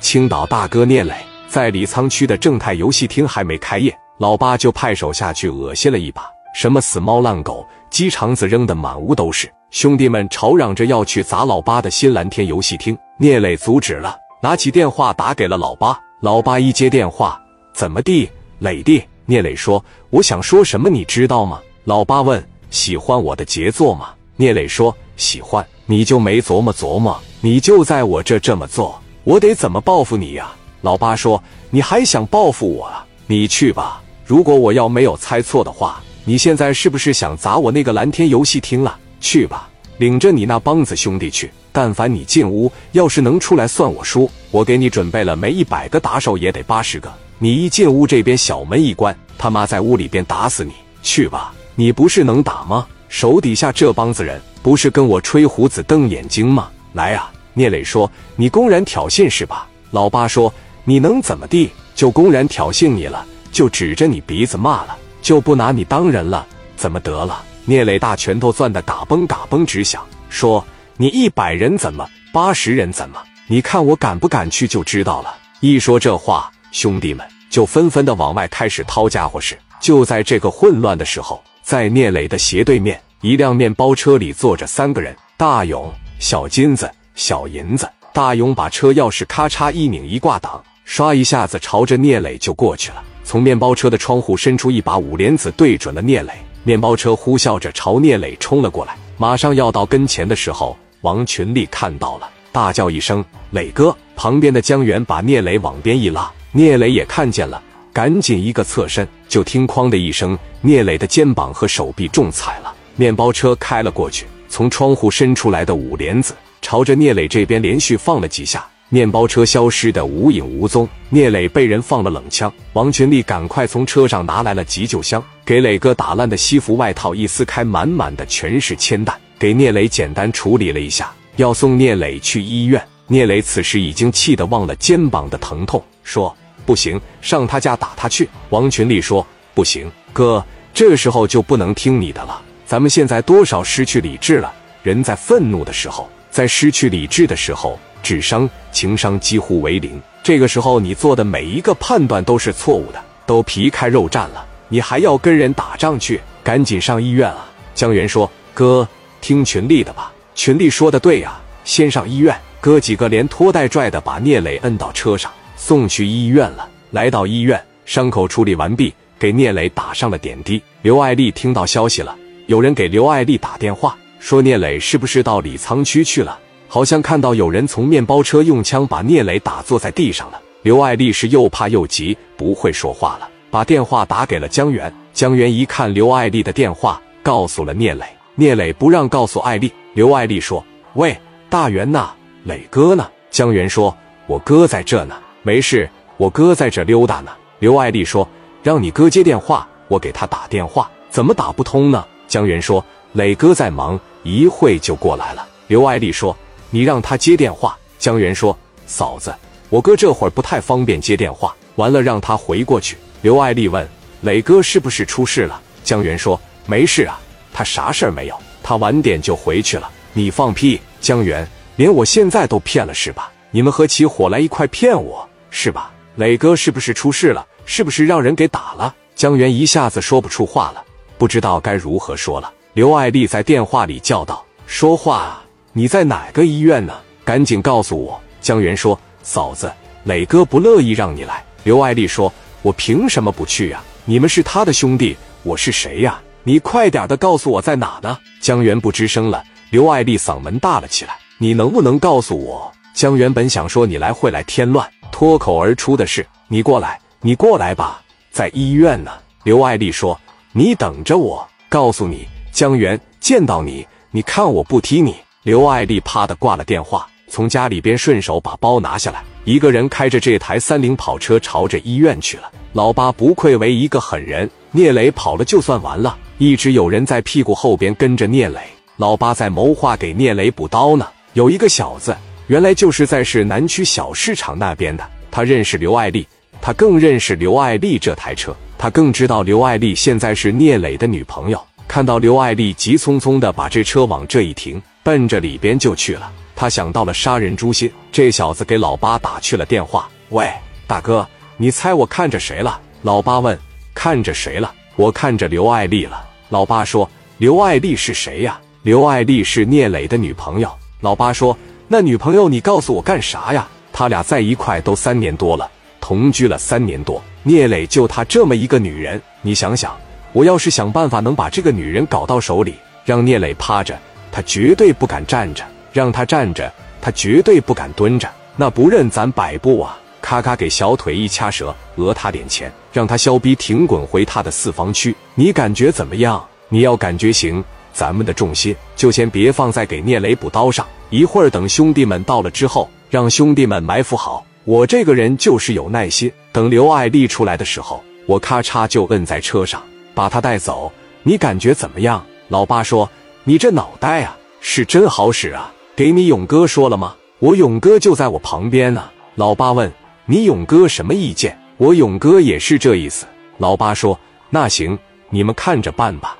青岛大哥聂磊在李沧区的正泰游戏厅还没开业，老八就派手下去恶心了一把，什么死猫烂狗，鸡肠子扔得满屋都是。兄弟们吵嚷着要去砸老八的新蓝天游戏厅，聂磊阻止了，拿起电话打给了老八。老八一接电话，怎么地，磊弟？聂磊说：“我想说什么，你知道吗？”老八问：“喜欢我的杰作吗？”聂磊说：“喜欢。”你就没琢磨琢磨？你就在我这这么做，我得怎么报复你呀？老八说：“你还想报复我啊？你去吧。如果我要没有猜错的话，你现在是不是想砸我那个蓝天游戏厅了？去吧，领着你那帮子兄弟去。但凡你进屋，要是能出来，算我输。我给你准备了，没一百个打手也得八十个。你一进屋，这边小门一关，他妈在屋里边打死你。去吧，你不是能打吗？手底下这帮子人。”不是跟我吹胡子瞪眼睛吗？来啊！聂磊说：“你公然挑衅是吧？”老八说：“你能怎么地？就公然挑衅你了，就指着你鼻子骂了，就不拿你当人了，怎么得了？”聂磊大拳头攥得嘎嘣嘎嘣直响，说：“你一百人怎么？八十人怎么？你看我敢不敢去就知道了。”一说这话，兄弟们就纷纷的往外开始掏家伙事。就在这个混乱的时候，在聂磊的斜对面。一辆面包车里坐着三个人：大勇、小金子、小银子。大勇把车钥匙咔嚓一拧一挂挡，唰一下子朝着聂磊就过去了。从面包车的窗户伸出一把五连子，对准了聂磊。面包车呼啸着朝聂磊冲了过来。马上要到跟前的时候，王群力看到了，大叫一声：“磊哥！”旁边的江源把聂磊往边一拉，聂磊也看见了，赶紧一个侧身，就听“哐”的一声，聂磊的肩膀和手臂中踩了。面包车开了过去，从窗户伸出来的五连子朝着聂磊这边连续放了几下，面包车消失的无影无踪。聂磊被人放了冷枪，王群力赶快从车上拿来了急救箱，给磊哥打烂的西服外套一撕开，满满的全是铅弹，给聂磊简单处理了一下，要送聂磊去医院。聂磊此时已经气得忘了肩膀的疼痛，说：“不行，上他家打他去。”王群力说：“不行，哥，这时候就不能听你的了。”咱们现在多少失去理智了？人在愤怒的时候，在失去理智的时候，智商、情商几乎为零。这个时候，你做的每一个判断都是错误的，都皮开肉绽了，你还要跟人打仗去？赶紧上医院啊！江源说：“哥，听群力的吧。”群力说的对呀，先上医院。哥几个连拖带拽的把聂磊摁到车上，送去医院了。来到医院，伤口处理完毕，给聂磊打上了点滴。刘爱丽听到消息了。有人给刘爱丽打电话，说聂磊是不是到李沧区去了？好像看到有人从面包车用枪把聂磊打坐在地上了。刘爱丽是又怕又急，不会说话了，把电话打给了江源。江源一看刘爱丽的电话，告诉了聂磊。聂磊不让告诉爱丽。刘爱丽说：“喂，大元呐，磊哥呢？”江源说：“我哥在这呢，没事，我哥在这溜达呢。”刘爱丽说：“让你哥接电话，我给他打电话，怎么打不通呢？”江源说：“磊哥在忙，一会就过来了。”刘爱丽说：“你让他接电话。”江源说：“嫂子，我哥这会儿不太方便接电话，完了让他回过去。”刘爱丽问：“磊哥是不是出事了？”江源说：“没事啊，他啥事儿没有，他晚点就回去了。”你放屁！江源，连我现在都骗了是吧？你们合起伙来一块骗我是吧？磊哥是不是出事了？是不是让人给打了？江源一下子说不出话了。不知道该如何说了。刘爱丽在电话里叫道：“说话！你在哪个医院呢？赶紧告诉我。”江源说：“嫂子，磊哥不乐意让你来。”刘爱丽说：“我凭什么不去呀？你们是他的兄弟，我是谁呀？你快点的告诉我在哪呢？”江源不吱声了。刘爱丽嗓门大了起来：“你能不能告诉我？”江源本想说：“你来会来添乱。”脱口而出的是：“你过来，你过来吧，在医院呢。”刘爱丽说。你等着我，告诉你，江源见到你，你看我不踢你。刘爱丽啪的挂了电话，从家里边顺手把包拿下来，一个人开着这台三菱跑车朝着医院去了。老八不愧为一个狠人，聂磊跑了就算完了，一直有人在屁股后边跟着聂磊。老八在谋划给聂磊补刀呢。有一个小子，原来就是在市南区小市场那边的，他认识刘爱丽，他更认识刘爱丽这台车。他更知道刘爱丽现在是聂磊的女朋友。看到刘爱丽急匆匆的把这车往这一停，奔着里边就去了。他想到了杀人诛心。这小子给老八打去了电话：“喂，大哥，你猜我看着谁了？”老八问：“看着谁了？”“我看着刘爱丽了。”老八说：“刘爱丽是谁呀？”“刘爱丽是聂磊的女朋友。”老八说：“那女朋友你告诉我干啥呀？”他俩在一块都三年多了，同居了三年多。聂磊就他这么一个女人，你想想，我要是想办法能把这个女人搞到手里，让聂磊趴着，他绝对不敢站着；让他站着，他绝对不敢蹲着。那不任咱摆布啊！咔咔给小腿一掐折，讹他点钱，让他削逼挺滚回他的四方区。你感觉怎么样？你要感觉行，咱们的重心就先别放在给聂磊补刀上。一会儿等兄弟们到了之后，让兄弟们埋伏好。我这个人就是有耐心，等刘爱丽出来的时候，我咔嚓就摁在车上，把他带走。你感觉怎么样？老八说：“你这脑袋啊，是真好使啊！给你勇哥说了吗？我勇哥就在我旁边呢。”老八问：“你勇哥什么意见？”我勇哥也是这意思。老八说：“那行，你们看着办吧。”